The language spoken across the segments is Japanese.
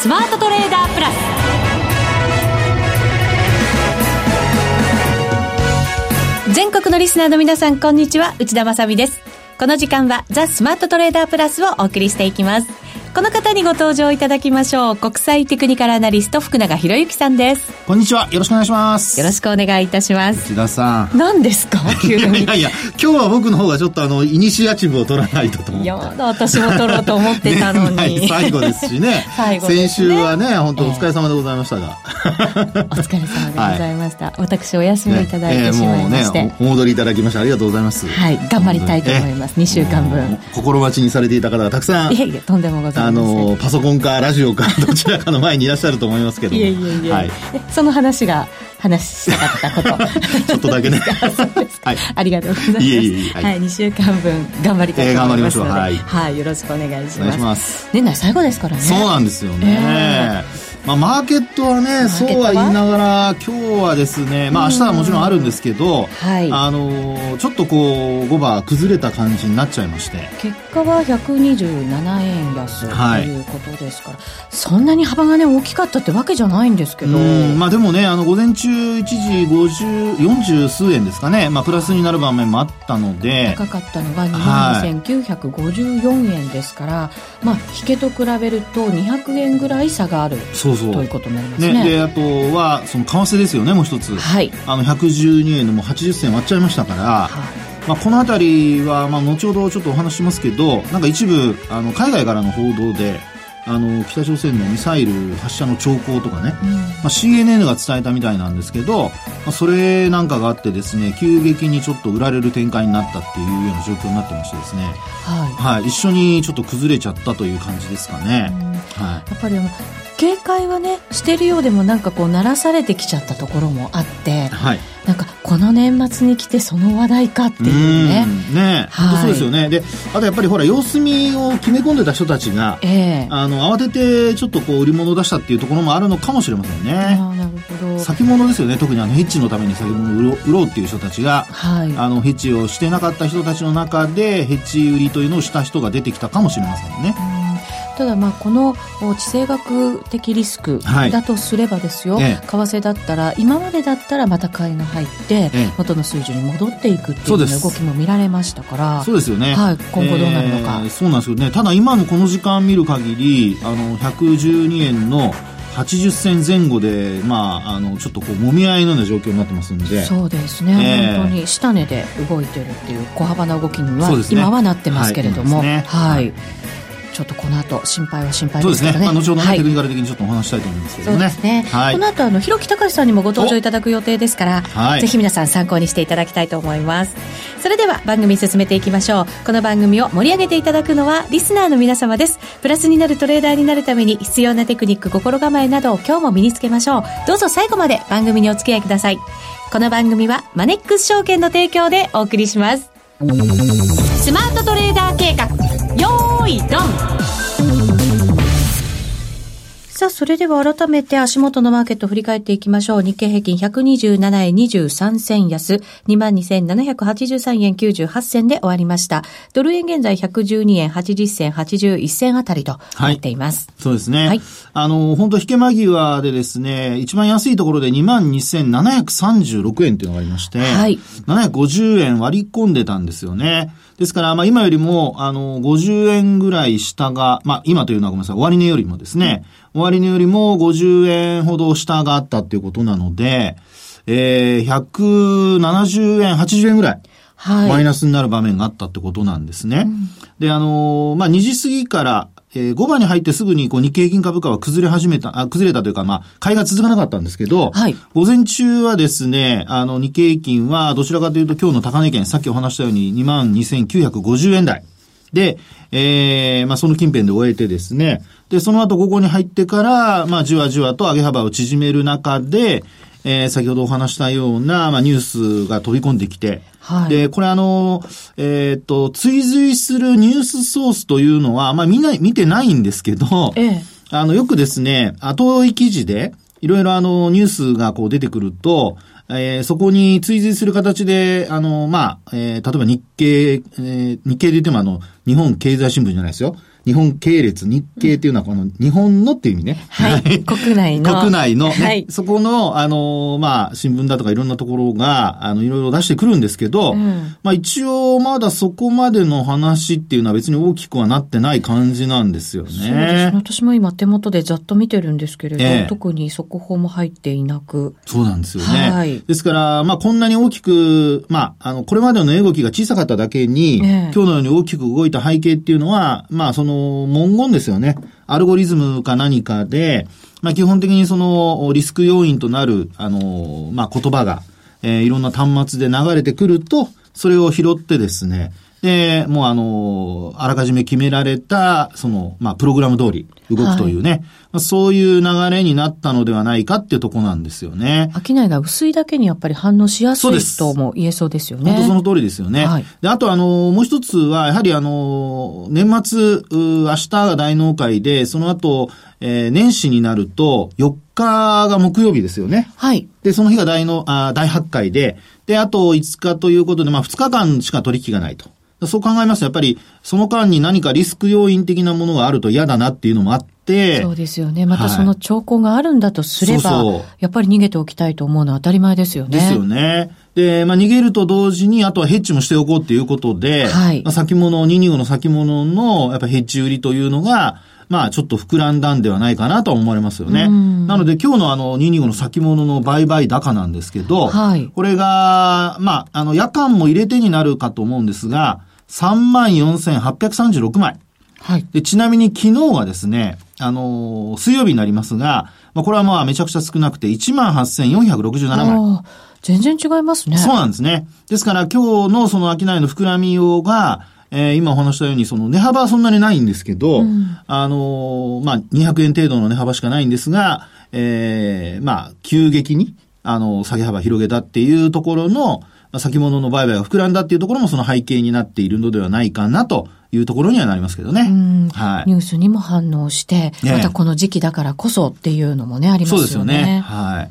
スマートトレーダープラス。全国のリスナーの皆さんこんにちは。内田まさです。この時間はザ・スマートトレーダープラスをお送りしていきます。この方にご登場いただきましょう。国際テクニカルアナリスト福永博之さんです。こんにちは。よろしくお願いします。よろしくお願いいたします。内田さん。何ですか？急 にいやいや今日は僕の方がちょっとあのイニシアチブを取らないとと思って。いや私も取ろうと思ってたのに。最後ですしね。ね、先週はね本当お疲れ様でございましたが、えー、お疲れ様でございました、はい、私お休みいただいてしまいまして、ねえー、お戻りいただきましてありがとうございます。はい頑張りたいと思います、えー、2週間分。心待ちにされていた方がたくさん。いえいえとんでもございませんあのパソコンかラジオかどちらかの前にいらっしゃると思いますけどいえいえいえ、はい、その話が話したかったこと。ちょっとだけね。はい、ありがとうございます。いえいえはい、はい、2週間分頑張りたいと思いますので、えー、はい、はい、よろしくお願いします。年内最後ですからね。そうなんですよね、えーまあ、マーケットはねそうは言いながら今日はですね、まあ、明日はもちろんあるんですけど、はい、あのちょっとこう5番崩れた感じになっちゃいまして。結果は127円安ということですから、はい、そんなに幅がね大きかったってわけじゃないんですけど。まあでもねあの午前中一時50 40数円ですかね、まあ、プラスになる場面もあったので。高かったのが2万2954円ですから、はい、まあ引けと比べると200円ぐらい差がある。そうそうということになりますね。ねであとはその為替ですよねもう一つ、はい、あの112円のもう80銭割っちゃいましたから。はい。まあ、この辺りは、まあ、後ほどちょっとお話しますけどなんか一部あの海外からの報道であの北朝鮮のミサイル発射の兆候とかね、うん、まあ、CNN が伝えたみたいなんですけど、まあ、それなんかがあってですね急激にちょっと売られる展開になったっていうような状況になってましてですね、はい、はい、一緒にちょっと崩れちゃったという感じですかね。うん、はい、やっぱり警戒はねしてるようでもなんかこう鳴らされてきちゃったところもあって、はい、なんかこの年末に来てその話題かっていうね。ね、はい、そうですよね。であとやっぱりほら様子見を決め込んでた人たちが、えー、あの慌ててちょっとこう売り物を出したっていうところもあるのかもしれませんね。あなるほど。先物ですよね。特にあのヘッジのために先物を売ろうっていう人たちが、はい、あのヘッジをしてなかった人たちの中でヘッジ売りというのをした人が出てきたかもしれませんね。ただまあこの地政学的リスクだとすればですよ、はい、為替だったら今までだったらまた買いが入って元の水準に戻っていくっていう動きも見られましたから。そうですよね、はい、今後どうなるのか、えー、そうなんですよね。ただ今のこの時間見る限りあの112円の80銭前後で、まあ、あのちょっとこうもみ合いのような状況になってますんで。そうですね、えー、本当に下値で動いてるっていう小幅な動きには、ね、今はなってますけれども、はい、ね。はい、ちょっとこの後心配は心配ですね。そうですね。まあ、後ほどね、はい、テクニカル的にちょっとお話したいと思いますけどね。そうですね。はい、この後あの広木隆さんにもご登場いただく予定ですから、はい、ぜひ皆さん参考にしていただきたいと思います。それでは番組進めていきましょう。この番組を盛り上げていただくのはリスナーの皆様です。プラスになるトレーダーになるために必要なテクニック、心構えなどを今日も身につけましょう。どうぞ最後まで番組にお付き合いください。この番組はマネックス証券の提供でお送りします。スマートトレーダー計画、よーいドンさあ、それでは改めて足元のマーケット振り返っていきましょう。日経平均127円23銭安、22,783円98銭で終わりました。ドル円現在112円80銭81銭あたりとなっています。はい、そうですね。はい。あの、本当引け間際でですね、一番安いところで22,736円っていうのがありまして、はい。750円割り込んでたんですよね。ですから、まあ今よりも、あの、50円ぐらい下が、まあ今というのはごめんなさい、終値よりもですね、終値よりも50円ほど下があったっていうことなので、えー、170円、80円ぐらい。はい、マイナスになる場面があったってことなんですね。うん、で、あのー、まあ、2時過ぎから、えー、5番に入ってすぐにこう日経平均株価は崩れ始めた、あ崩れたというか、まあ、買いが続かなかったんですけど、はい、午前中はですね、あの、日経平均はどちらかというと今日の高値圏、さっきお話したように22,950円台。で、えー、まあ、その近辺で終えてですね、で、その後午後に入ってから、まあ、じわじわと上げ幅を縮める中で、えー、先ほどお話したような、まあ、ニュースが飛び込んできて、はい、で、これあの、えっ、と、追随するニュースソースというのは、まあみんな見てないんですけど、ええ、あの、よくですね、後追い記事で、いろいろあの、ニュースがこう出てくると、えー、そこに追随する形で、あの、まあ、えー、例えば日経、えー、日経で言ってもあの、日本経済新聞じゃないですよ。日本系列、日系っていうのはこの日本のっていう意味ね。はい。国内の。国内の、ね、はい、そこの、あの、まあ、新聞だとかいろんなところが、あの、いろいろ出してくるんですけど、うん、まあ一応まだそこまでの話っていうのは別に大きくはなってない感じなんですよね。そうですね。私も今手元でざっと見てるんですけれど、えー、特に速報も入っていなく。そうなんですよね。はい。ですから、まあこんなに大きく、まあ、あの、これまでの値動きが小さかっただけに、えー、今日のように大きく動いた背景っていうのは、まあその文言ですよね。アルゴリズムか何かで、まあ基本的にそのリスク要因となる、あの、まあ言葉が、えー、いろんな端末で流れてくると、それを拾ってですね、で、もうあの、あらかじめ決められた、その、まあ、プログラム通り動くというね、はいまあ、そういう流れになったのではないかっていうとこなんですよね。商いが薄いだけにやっぱり反応しやすいとも言えそうですよね。本当その通りですよね。はい、で、あとあの、もう一つは、やはりあの、年末、明日が大納会で、その後、えー、年始になると、4日が木曜日ですよね。はい。で、その日が大の、あ大発会で、で、あと5日ということで、まあ2日間しか取引がないと。そう考えますと、やっぱり、その間に何かリスク要因的なものがあると嫌だなっていうのもあって、そうですよね。またその兆候があるんだとすれば、はい、そうそうやっぱり逃げておきたいと思うのは当たり前ですよね。ですよね。で、まあ、逃げると同時に、あとはヘッジもしておこうっていうことで、はい。まあ、先物、225の先物の、やっぱヘッジ売りというのが、まあ、ちょっと膨らんだんではないかなと思われますよね。なので、今日のあの、225の先物の売買高なんですけど、はい。これが、まあ、あの、夜間も入れてになるかと思うんですが、34,836枚。はい。で、ちなみに昨日はですね、あのー、水曜日になりますが、まあ、これはまあめちゃくちゃ少なくて18,467枚。全然違いますね。そうなんですね。ですから今日のその商いの膨らみ用が、えー、今お話したように、その値幅はそんなにないんですけど、うん、あのー、まあ、200円程度の値幅しかないんですが、えー、まあ、急激に、あの、下げ幅広げたっていうところの、先物の売買が膨らんだっていうところもその背景になっているのではないかなというところにはなりますけどね。はい。ニュースにも反応して、またこの時期だからこそっていうのもね、ありますよね。そうですよね。はい。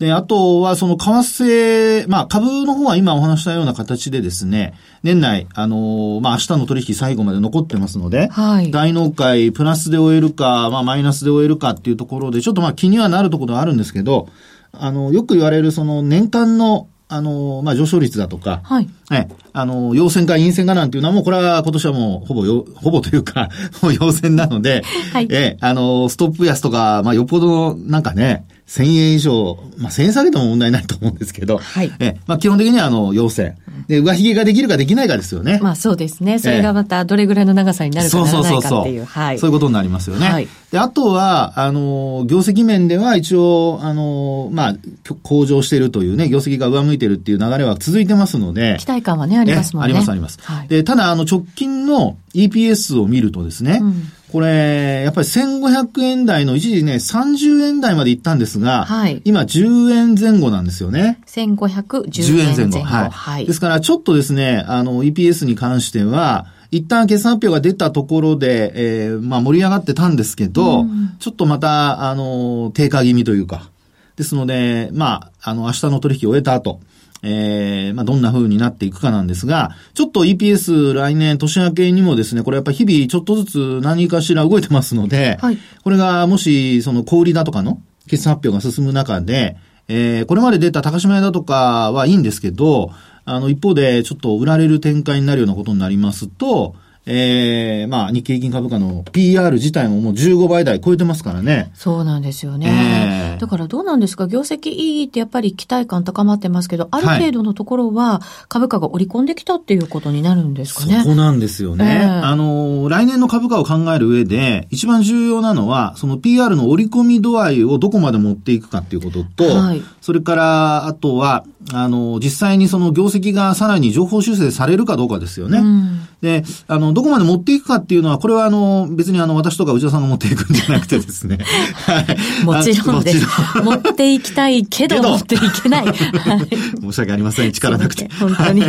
で、あとはその為替、まあ株の方は今お話したような形でですね、年内、あのまあ明日の取引最後まで残ってますので、はい。大納会プラスで終えるか、まあマイナスで終えるかっていうところで、ちょっとまあ気にはなるところはあるんですけど、あの、よく言われるその年間のあの、まあ、上昇率だとか、はい。え、あの、陽線か陰線かなんていうのはもう、これは今年はもう、ほぼよ、ほぼというか、もう陽線なので、はい。え、あの、ストップ安とか、まあ、よっぽど、なんかね、1000円以上、まあ、1000円下げても問題ないと思うんですけど、はい。え、まあ、基本的にはあの、陽線。で、上髭ができるかできないかですよね。まあ、そうですね。それがまたどれぐらいの長さになるかならないかっていう。はい。そういうことになりますよね。はい。で、あとは、あの、業績面では一応、あの、まあ、向上しているというね、業績が上向いてるっていう流れは続いてますので。期待感はね、ありますもんね。あります、あります。はい。で、ただ、あの、直近の EPS を見るとですね、うんこれ、やっぱり1500円台の一時ね、30円台まで行ったんですが、はい、今10円前後なんですよね。1510円前後。円前後はい。はい、ですから、ちょっとですね、あの、EPS に関しては、一旦決算発表が出たところで、えー、まあ盛り上がってたんですけど、うん、ちょっとまた、あの、低下気味というか、ですので、まあ、あの、明日の取引を終えた後、えー、まあ、どんな風になっていくかなんですが、ちょっと EPS 来年年明けにもですね、これやっぱり日々ちょっとずつ何かしら動いてますので、はい、これがもし、その小売だとかの決算発表が進む中で、えー、これまで出た高島屋だとかはいいんですけど、あの、一方でちょっと売られる展開になるようなことになりますと、ええー、まあ、日経平均株価の PR 自体ももう15倍台超えてますからね。そうなんですよね。えー、だからどうなんですか業績いいってやっぱり期待感高まってますけど、ある程度のところは株価が織り込んできたっていうことになるんですかね。そこなんですよね。えー、あの、来年の株価を考える上で、一番重要なのは、その PR の織り込み度合いをどこまで持っていくかっていうことと、はい、それから、あとは、あの、実際にその業績がさらに情報修正されるかどうかですよね。うん、で、あの、どこまで持っていくかっていうのは、これはあの、別にあの、私とか内田さんが持っていくんじゃなくてですね。はい。もちろんです。持っていきたいけど、持っていけない。はい、申し訳ありません。力なくて。本当に。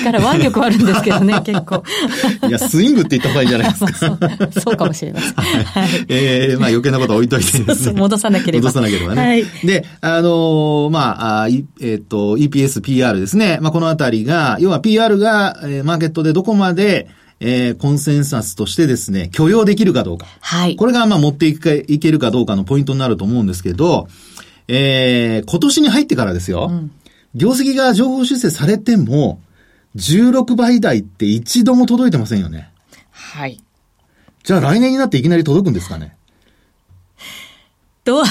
力、腕力あるんですけどね、結構。いや、スイングって言った方がいいじゃないですか。そうそうかもしれません。はい。ええー、まあ余計なことは置いといてですね。戻さなければ。戻さなければね。はい。で、あのー、まあ、えっ、ー、と、EPS、PR ですね。まあ、このあたりが、要は PR が、えー、マーケットでどこまで、えー、コンセンサスとしてですね、許容できるかどうか。はい。これが、まあ、持っていけいけるかどうかのポイントになると思うんですけど、えー、今年に入ってからですよ。うん、業績が情報修正されても、16倍台って一度も届いてませんよね。はい。じゃあ来年になっていきなり届くんですかねと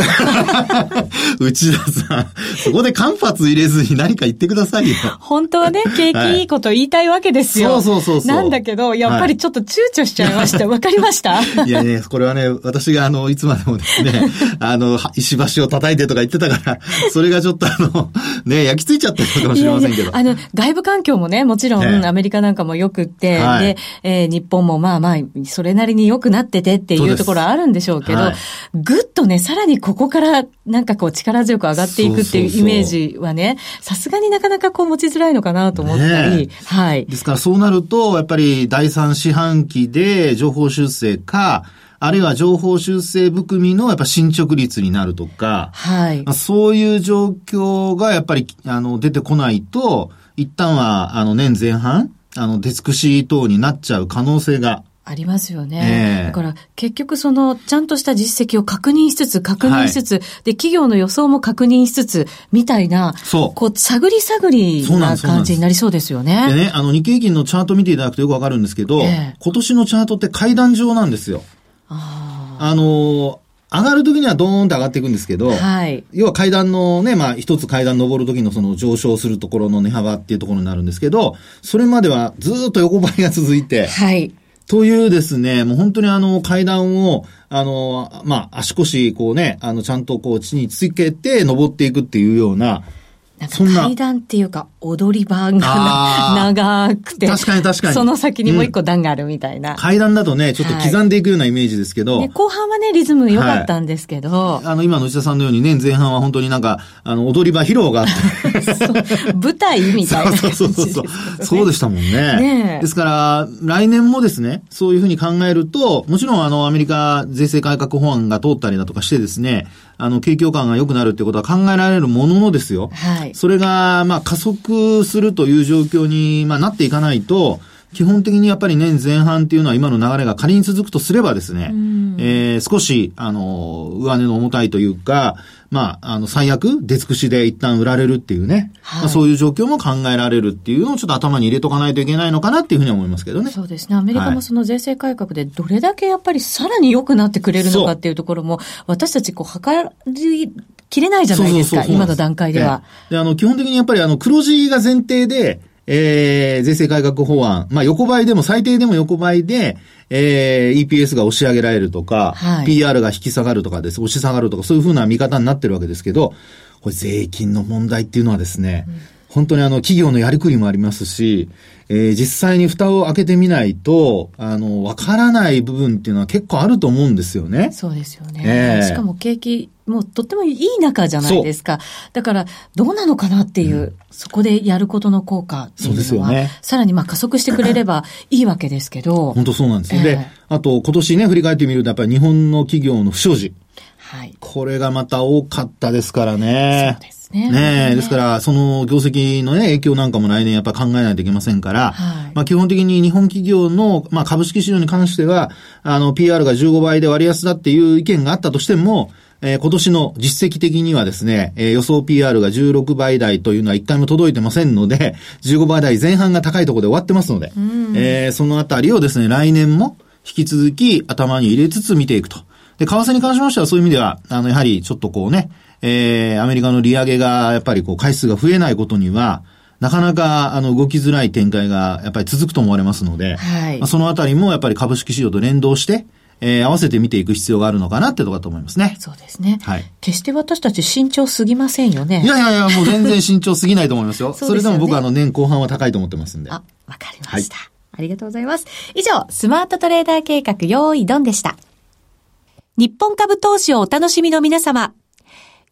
内田さん、そこで間髪入れずに何か言ってくださいよ。本当はね、景気い。いこと言いたいわけですよ。はい、そうそうそう。なんだけど、やっぱりちょっと躊躇しちゃいました。わ、はい、かりました？いやね、これはね、私があの、いつまでもですね、あの、石橋を叩いてとか言ってたから、それがちょっとあの、ね、焼き付いちゃってるかもしれませんけど。いやいやあの、外部環境もね、もちろん、アメリカなんかも良くって、はい、で、えー、日本もまあまあ、それなりに良くなっててっていうところあるんでしょうけど、ぐっとね、さらにここからなんかこう力強く上がっていくっていうイメージはね、さすがになかなかこう持ちづらいのかなと思ったり、はい。ですからそうなると、やっぱり第三四半期で情報修正か、あるいは情報修正含みのやっぱ進捗率になるとか、はい。そういう状況がやっぱり、あの、出てこないと、一旦は、あの、年前半、あの、出尽くし等になっちゃう可能性がありますよね。えー、だから結局そのちゃんとした実績を確認しつつ、確認しつつ、はい、で、企業の予想も確認しつつ、みたいな、そう。こう、探り探りな感じになりそうですよね。でね、あの日経平均のチャート見ていただくとよくわかるんですけど、えー、今年のチャートって階段状なんですよ。ああの上がるときにはドーンと上がっていくんですけど、はい。要は階段のね、まあ一つ階段登るときのその上昇するところの値幅っていうところになるんですけど、それまではずっと横ばいが続いて、はい。というですね、もう本当にあの階段を、あの、まあ、足腰、こうね、あの、ちゃんとこう地につけて登っていくっていうような、なんか階段っていうか、踊り場が長くて。確かに確かに。その先にもう一個段があるみたいな、うん、階段だとね、ちょっと刻んでいくようなイメージですけど。はい、後半はね、リズム良かったんですけど。はい、あの、今の内田さんのように年前半は本当になんか、あの、踊り場披露があって。舞台みたいな、そうそうそうそう。そうでしたもんね。ねですから、来年もですね、そういうふうに考えると、もちろんあの、アメリカ税制改革法案が通ったりだとかしてですね、あの、景況感が良くなるってことは考えられるもののですよ。はい。それが、まあ、加速するという状況に、まあ、なっていかないと、基本的にやっぱり年前半っていうのは今の流れが仮に続くとすればですね、えー、少し、あの、上値の重たいというか、まあ、あの、最悪、出尽くしで一旦売られるっていうね、はい、まあ、そういう状況も考えられるっていうのをちょっと頭に入れとかないといけないのかなっていうふうに思いますけどね。そうですね。アメリカもその税制改革でどれだけやっぱりさらに良くなってくれるのかっていうところも、私たちこう、測り切れないじゃないですか、今の段階では。で、あの、基本的にやっぱりあの、黒字が前提で、えー、税制改革法案、まあ、横ばいでも最低でも横ばいで、えー、EPS が押し上げられるとか、はい、PR が引き下がるとかです、押し下がるとか、そういうふうな見方になってるわけですけど、これ税金の問題っていうのはですね、うん、本当にあの、企業のやりくりもありますし、えー、実際に蓋を開けてみないと、あの、わからない部分っていうのは結構あると思うんですよね。そうですよね。えー、しかも景気、もうとってもいい中じゃないですか。だから、どうなのかなっていう、うん、そこでやることの効果っていうのは、ね、さらにまあ加速してくれればいいわけですけど。本当そうなんですよ。えー、で、あと今年ね、振り返ってみると、やっぱり日本の企業の不祥事。はい。これがまた多かったですからね。そうですね。ねえ、ですから、その業績のね、影響なんかも来年やっぱ考えないといけませんから、はい、まあ基本的に日本企業の、まあ株式市場に関しては、あの、PR が15倍で割安だっていう意見があったとしても、えー、今年の実績的にはですね、えー、予想 PR が16倍台というのは一回も届いてませんので、15倍台前半が高いところで終わってますので、えー、そのあたりをですね、来年も引き続き頭に入れつつ見ていくと。で、為替に関しましてはそういう意味では、あの、やはりちょっとこうね、えー、アメリカの利上げがやっぱりこう回数が増えないことには、なかなか、あの、動きづらい展開が、やっぱり続くと思われますので、はい。まあ、そのあたりも、やっぱり株式市場と連動して、えー、合わせて見ていく必要があるのかなってところだと思いますね。そうですね。はい。決して私たち慎重すぎませんよね。いやいやいや、もう全然慎重すぎないと思いますよ。そすよね、それでも僕はあの、年後半は高いと思ってますんで。あ、わかりました。はい、ありがとうございます。以上、スマートトレーダー計画、用意ドンでした。日本株投資をお楽しみの皆様。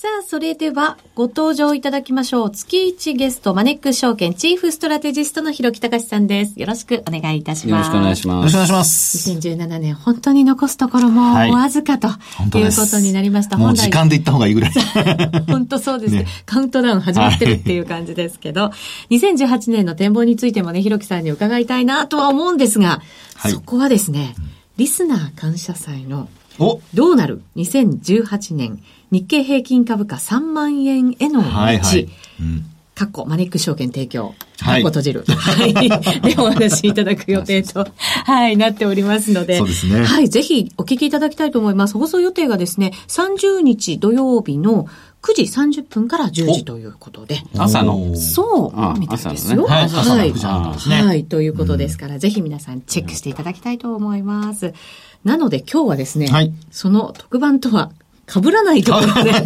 さあ、それではご登場いただきましょう。月1ゲスト、マネックス証券チーフストラテジストの広木隆さんです。よろしくお願いいたします。よろしくお願いします。よろしくお願いします。2017年、本当に残すところもわずかと、はい、いうことになりました。もう時間で行った方がいいぐらい。本当そうですね。カウントダウン始まってるっていう感じですけど、はい、2018年の展望についてもね、広木さんに伺いたいなとは思うんですが、はい、そこはですね、リスナー感謝祭のどうなる ?2018 年日経平均株価3万円への道。はいはいうんかっこマネック証券提供。はい。閉じる。はい。でお話しいただく予定と、はい、なっておりますので。そうですね。はい。ぜひお聞きいただきたいと思います。放送予定がですね、30日土曜日の9時30分から10時ということで。朝のそう、みたいですよ。はい。朝の9時半ですね。はい。ということですから、ぜひ皆さんチェックしていただきたいと思います。なので今日はですね、はい、その特番とは被らないところで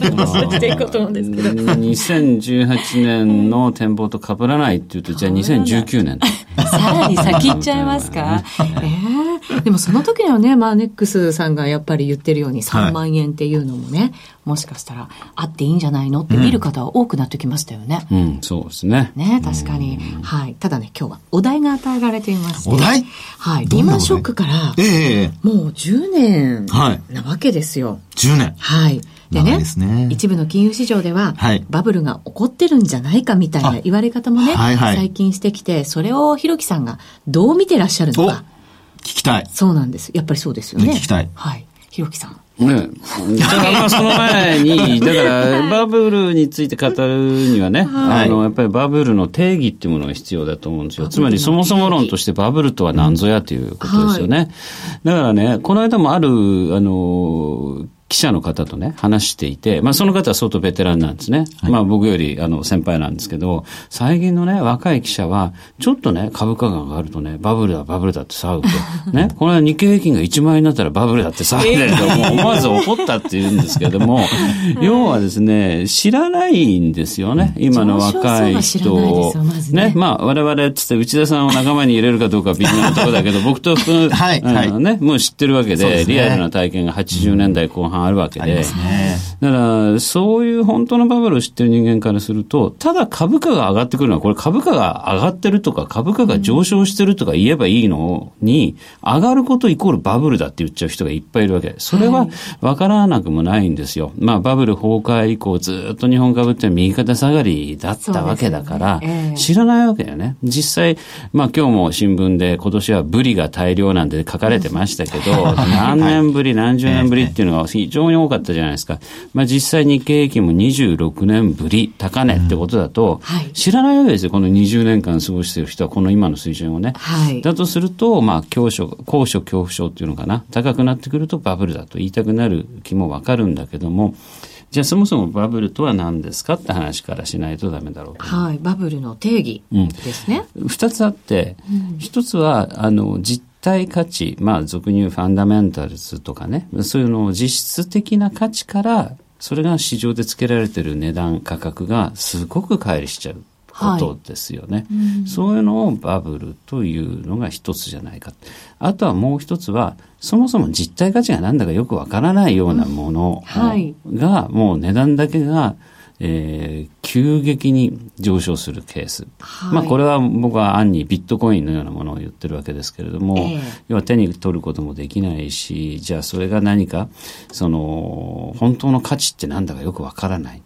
していこうと思うんですけど。2018年の展望と被らないっていうと、じゃあ2019年。さらに先行っちゃいますか？えー、でもその時にはね、マーネックスさんがやっぱり言ってるように3万円っていうのもね、はい、もしかしたらあっていいんじゃないのって見る方は多くなってきましたよね。うん、うん、そうですね。ね、確かに。はい。ただね、今日はお題が与えられていまして。お題？はい。リーマンショックから、ええー、もう10年なわけですよ。はい、10年はい。でね、ね一部の金融市場では、はい、バブルが起こってるんじゃないかみたいな言われ方もね、はいはい、最近してきて、それをひろきさんがどう見てらっしゃるのか。聞きたい。そうなんです。やっぱりそうですよね。聞きたい。はい。ひろきさん。ね。だからまあその前に、だからバブルについて語るにはね、はい、あの、やっぱりバブルの定義っていうものが必要だと思うんですよ。つまりそもそも論としてバブルとは何ぞやということですよね。はい、だからね、この間もある、あの、記者の方とね、話していて、まあその方は相当ベテランなんですね。はい、まあ僕よりあの先輩なんですけど、最近のね、若い記者は、ちょっとね、株価が上がるとね、バブルだ、バブルだって騒ぐと。ね、この日経平均が1万円になったらバブルだって騒いでると、もう思わず怒ったって言うんですけども、要はですね、知らないんですよね、今の若い人。を。ね、まあ我々つって内田さんを仲間に入れるかどうか微妙なところだけど、僕と福、はい、はい、ね、もう知ってるわけで、リアルな体験が80年代後半あるわけで。ね、だから、そういう本当のバブルを知ってる人間からすると、ただ株価が上がってくるのは、これ株価が上がってるとか、株価が上昇してるとか言えばいいのに、上がることイコールバブルだって言っちゃう人がいっぱいいるわけ。それは分からなくもないんですよ。まあ、バブル崩壊以降、ずっと日本株って右肩下がりだったわけだから、知らないわけだよね。実際、まあ今日も新聞で今年はブリが大量なんで書かれてましたけど、何年ぶり、何十年ぶりっていうのが非常に多かったじゃないですか。まあ実際日経平均も26年ぶり高値ってことだと、知らないわけですよ。この20年間過ごしている人はこの今の水準をね。はい、だとすると、まあ高所、高所恐怖症っていうのかな。高くなってくるとバブルだと言いたくなる気もわかるんだけども、じゃあそもそもバブルとは何ですかって話からしないとダメだろうはい、バブルの定義ですね。二、うん、つあって、一、つは、あの、実体価値、まあ俗に言うファンダメンタルズとかね、そういうのを実質的な価値から、それが市場で付けられてる値段、価格がすごく乖離しちゃう。ことですよね、はいうん、そういうのをバブルというのが一つじゃないか。あとはもう一つは、そもそも実体価値が何だかよくわからないようなものが、もう値段だけがえー、急激に上昇するケース。はい、まあこれは僕は暗にビットコインのようなものを言ってるわけですけれども、えー、要は手に取ることもできないし、じゃあそれが何か、その、本当の価値って何だかよくわからない。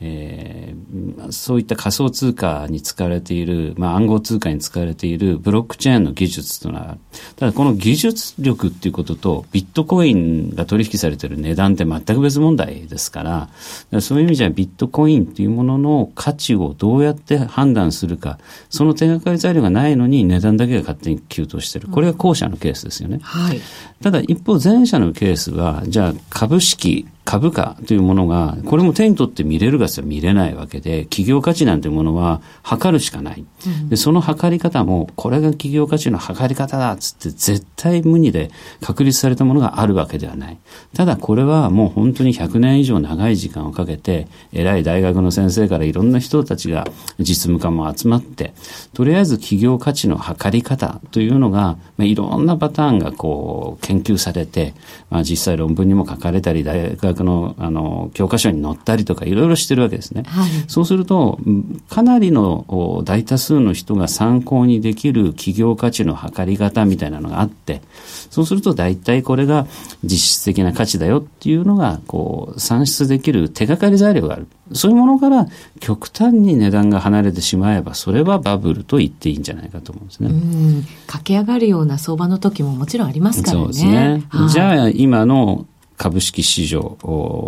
えー、そういった仮想通貨に使われている、まあ、暗号通貨に使われているブロックチェーンの技術というのは、ただこの技術力っていうことと、ビットコインが取引されている値段って全く別問題ですから、からそういう意味じゃビットコインっていうものの価値をどうやって判断するか、その手がかり材料がないのに値段だけが勝手に急騰してる。これが後者のケースですよね。はい、ただ一方前者のケースは、じゃあ株式、株価というものが、これも手に取って見れるかつ見れないわけで、企業価値なんてものは測るしかない。で、その測り方も、これが企業価値の測り方だっつって絶対無二で確立されたものがあるわけではない。ただこれはもう本当に100年以上長い時間をかけて、偉い大学の先生からいろんな人たちが実務家も集まって、とりあえず企業価値の測り方というのが、まあ、いろんなパターンがこう研究されて、まあ、実際論文にも書かれたり、大学学のあの教科書に載ったりとかいろいろしてるわけですね。はい、そうすると、かなりの大多数の人が参考にできる企業価値の測り方みたいなのがあって、そうすると大体これが実質的な価値だよっていうのが、こう、算出できる手がかり材料がある。そういうものから極端に値段が離れてしまえば、それはバブルと言っていいんじゃないかと思うんですね。駆け上がるような相場の時ももちろんありますからね。そうですね。はい、じゃあ今の株式市場、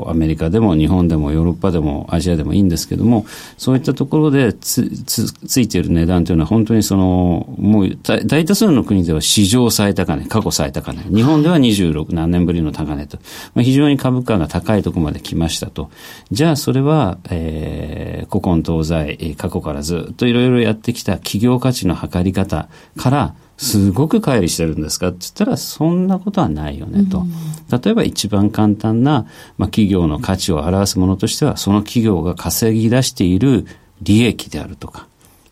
アメリカでも日本でもヨーロッパでもアジアでもいいんですけども、そういったところでつつついている値段というのは本当にその、もう大多数の国では史上最高値、過去最高値。日本では26何年ぶりの高値と。まあ、非常に株価が高いところまで来ましたと。じゃあそれは、えー、古今東西、過去からずっといろいろやってきた企業価値の測り方からすごく乖離してるんですかって言ったら、そんなことはないよねと。例えば一番簡単な、まあ、企業の価値を表すものとしては、その企業が稼ぎ出している利益であるとか、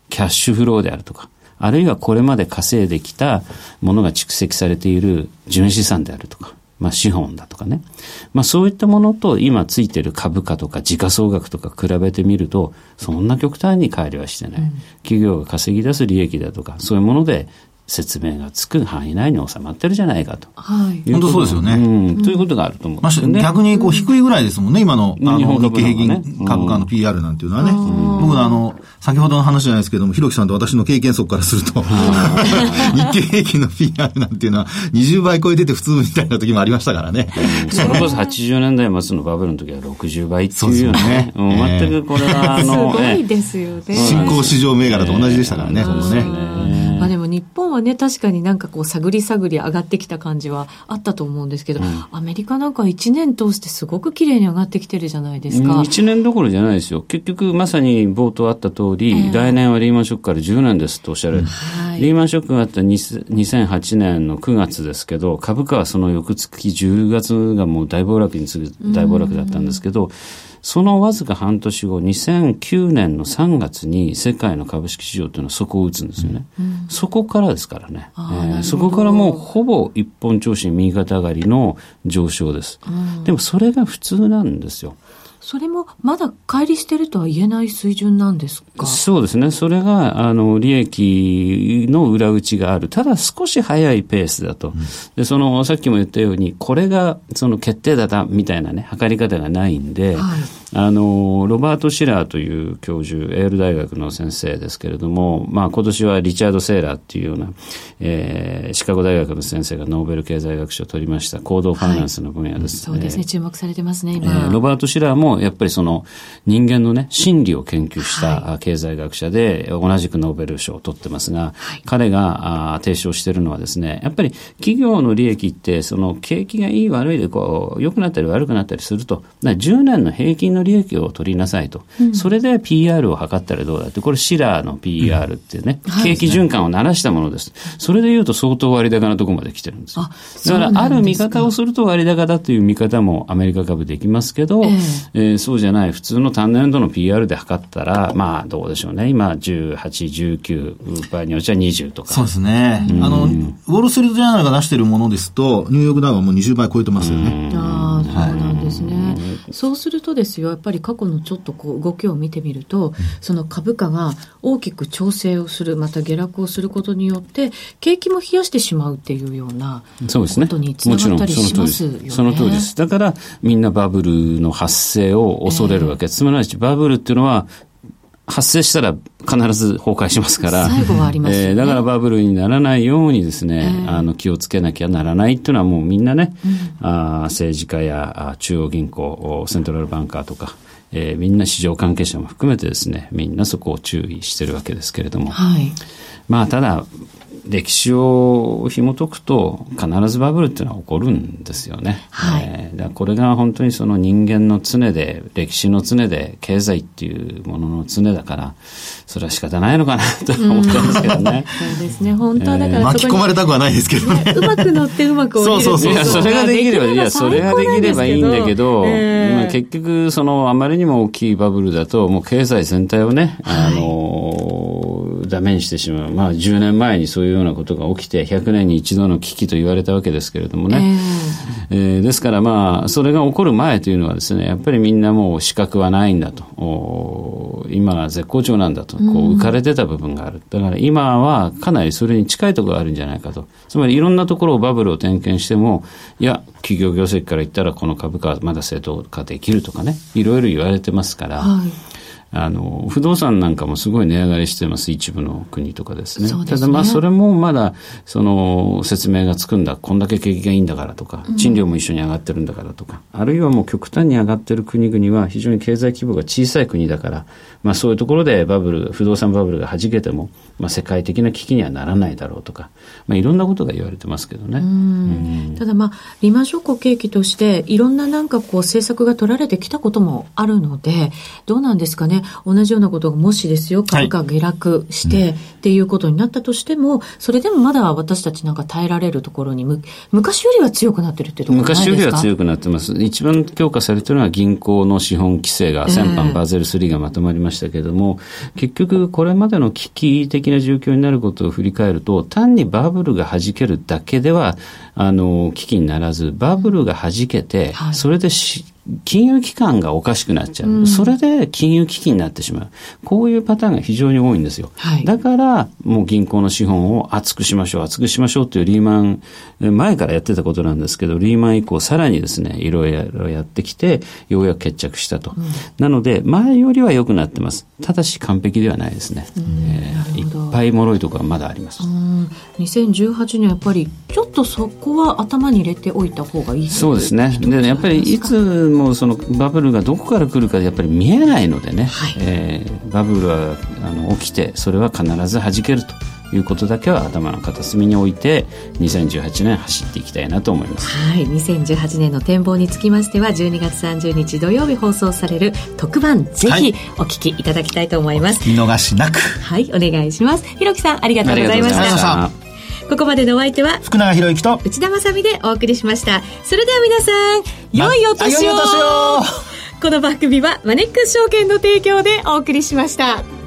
キャッシュフローであるとか、あるいはこれまで稼いできたものが蓄積されている純資産であるとか、まあ資本だとかね。まあそういったものと今ついてる株価とか時価総額とか比べてみると、そんな極端に乖離はしてない。企業が稼ぎ出す利益だとか、そういうもので説明がつく範囲内に収まってるじゃないかと。はい。本当そうですよね。うん。ということがあると思うんですよね。逆にこう低いぐらいですもんね、今の、あの、日経平均株価の PR なんていうのはね。僕のあの、先ほどの話じゃないですけども、ひろきさんと私の経験則からすると、日経平均の PR なんていうのは20倍超えてて普通みたいな時もありましたからね。それこそ80年代末のバブルの時は60倍っていうよね。うね全くこれは、あの、すごいですよね。新興市場銘柄と同じでしたからね、そのね。日本はね、確かになんかこう探り探り上がってきた感じはあったと思うんですけど、うん、アメリカなんか1年通してすごく綺麗に上がってきてるじゃないですか。1年どころじゃないですよ。結局まさに冒頭あった通り、えー、来年はリーマンショックから10年ですとおっしゃる。はい、リーマンショックがあった2008年の9月ですけど、株価はその翌月10月がもう大暴落に次ぐ大暴落だったんですけど、うんそのわずか半年後、2009年の3月に世界の株式市場というのは底を打つんですよね。うん、そこからですからね、えー、そこからもうほぼ一本調子右肩上がりの上昇です。うん、でもそれが普通なんですよ。それもまだ乖離してるとは言えない水準なんですか？そうですね。それが、あの、利益の裏打ちがある。ただ少し早いペースだと。うん、で、その、さっきも言ったように、これが、その決定だだ、みたいなね、測り方がないんで、はいあの、ロバート・シラーという教授、エール大学の先生ですけれども、まあ今年はリチャード・セーラーっていうような、えー、シカゴ大学の先生がノーベル経済学賞を取りました行動ファイナンスの分野です。はい、そうですね、えー、注目されてますね、今、えー。ロバート・シラーもやっぱりその人間のね、心理を研究した経済学者で、同じくノーベル賞を取ってますが、はい、彼があ提唱しているのはですね、やっぱり企業の利益って、その景気がいい悪いでこう、良くなったり悪くなったりすると、10年の平均のの利益を取りなさいと。うん、それで PR を測ったらどうだって、これシラーの PR ってね、うん、景気循環を鳴らしたものです。それで言うと相当割高なところまで来てるんです。だからある見方をすると割高だという見方もアメリカ株できますけど、えー、えー、そうじゃない普通の単年度の PR で測ったら、まあどうでしょうね。今18、19、場合によっちゃ20とか。そうですね。あの、ウォールストリートジャーナルが出しているものですと、ニューヨークダウはもう20倍超えてますよね。ああ、そうなんですね。はい、そうするとですよ、やっぱり過去のちょっとこう動きを見てみると、その株価が大きく調整をする、また下落をすることによって、景気も冷やしてしまうっていうようなことにつながったりしますよね。その通りです。だからみんなバブルの発生を恐れるわけ。えー、つまりバブルっていうのは発生したら必ず崩壊しますから、最後はあります、ね、えー、だからバブルにならないようにですね、えー、あの気をつけなきゃならないっていうのはもうみんなね、うん、あ政治家や中央銀行、セントラルバンカーとか、えー、みんな市場関係者も含めてですね、みんなそこを注意してるわけですけれども、はい、まあただ、歴史を紐解くと必ずバブルっていうのは起こるんですよね。はいえー、だこれが本当にその人間の常で歴史の常で経済っていうものの常だからそれは仕方ないのかなと思ってますけどね。そうですね本当はだから、えー、巻き込まれたくはないですけどね。うまく乗ってうまく降りるそうそうそうそれができればいやそれができればいいんだけど、えー、まあ、結局そのあまりにも大きいバブルだともう経済全体をね、はい、あのダメにしてしまう。まあ10年前にそういうようなことが起きて100年に一度の危機と言われたわけですけれどもね、えー、えー、ですからまあそれが起こる前というのはですねやっぱりみんなもう資格はないんだと。今が絶好調なんだと。こう浮かれてた部分がある。だから今はかなりそれに近いところがあるんじゃないかと。つまりいろんなところをバブルを点検してもいや企業業績から言ったらこの株価はまだ正当化できるとかね。いろいろ言われてますから、はいあの、不動産なんかもすごい値上がりしてます、一部の国とかですね。すね。ただまあ、それもまだ、その、説明がつくんだ、こんだけ景気がいいんだからとか、賃料も一緒に上がってるんだからとか、うん、あるいはもう極端に上がってる国々は非常に経済規模が小さい国だから、まあそういうところでバブル、不動産バブルが弾けても、まあ世界的な危機にはならないだろうとか、まあいろんなことが言われてますけどね。うん、ただまあ、リマンショックを契機として、いろんななんかこう政策が取られてきたこともあるので、どうなんですかね。同じようなことがもしですよ、株価下落して、っていうことになったとしても、それでもまだ私たちなんか耐えられるところにむ、昔よりは強くなってるってところ昔よりは強くなってます。一番強化されてるのは銀行の資本規制が、先般バーゼル3がまとまりましたけれども、えー、結局これまでの危機的な状況になることを振り返ると、単にバブルが弾けるだけでは、あの、危機にならず、バブルが弾けて、それでし、金融機関がおかしくなっちゃう、うん、それで金融危機になってしまう。こういうパターンが非常に多いんですよ。はい、だから、もう銀行の資本を厚くしましょう、厚くしましょうというリーマン、前からやってたことなんですけど、リーマン以降さらにですね、いろいろやってきて、ようやく決着したと。うん、なので、前よりは良くなってます。ただし完璧ではないですね。えー、いっぱい脆いところはまだあります。2018年やっぱり、ちょっとそこは頭に入れておいた方がいいそうですね。で、やっぱりいつもそのバブルがどこから来るかやっぱり見えないのでね、はい、えー、バブルはあの起きてそれは必ず弾けるということだけは頭の片隅に置いて2018年走っていきたいなと思います。はい。2018年の展望につきましては12月30日土曜日放送される特番ぜひお聞きいただきたいと思います、見逃しなく。はい。お願いします。ひろきさんありがとうございました。ここまでのお相手は福永博之と内田まさでお送りしました。それでは皆さん良いお年を。この番組はマネックス証券の提供でお送りしました。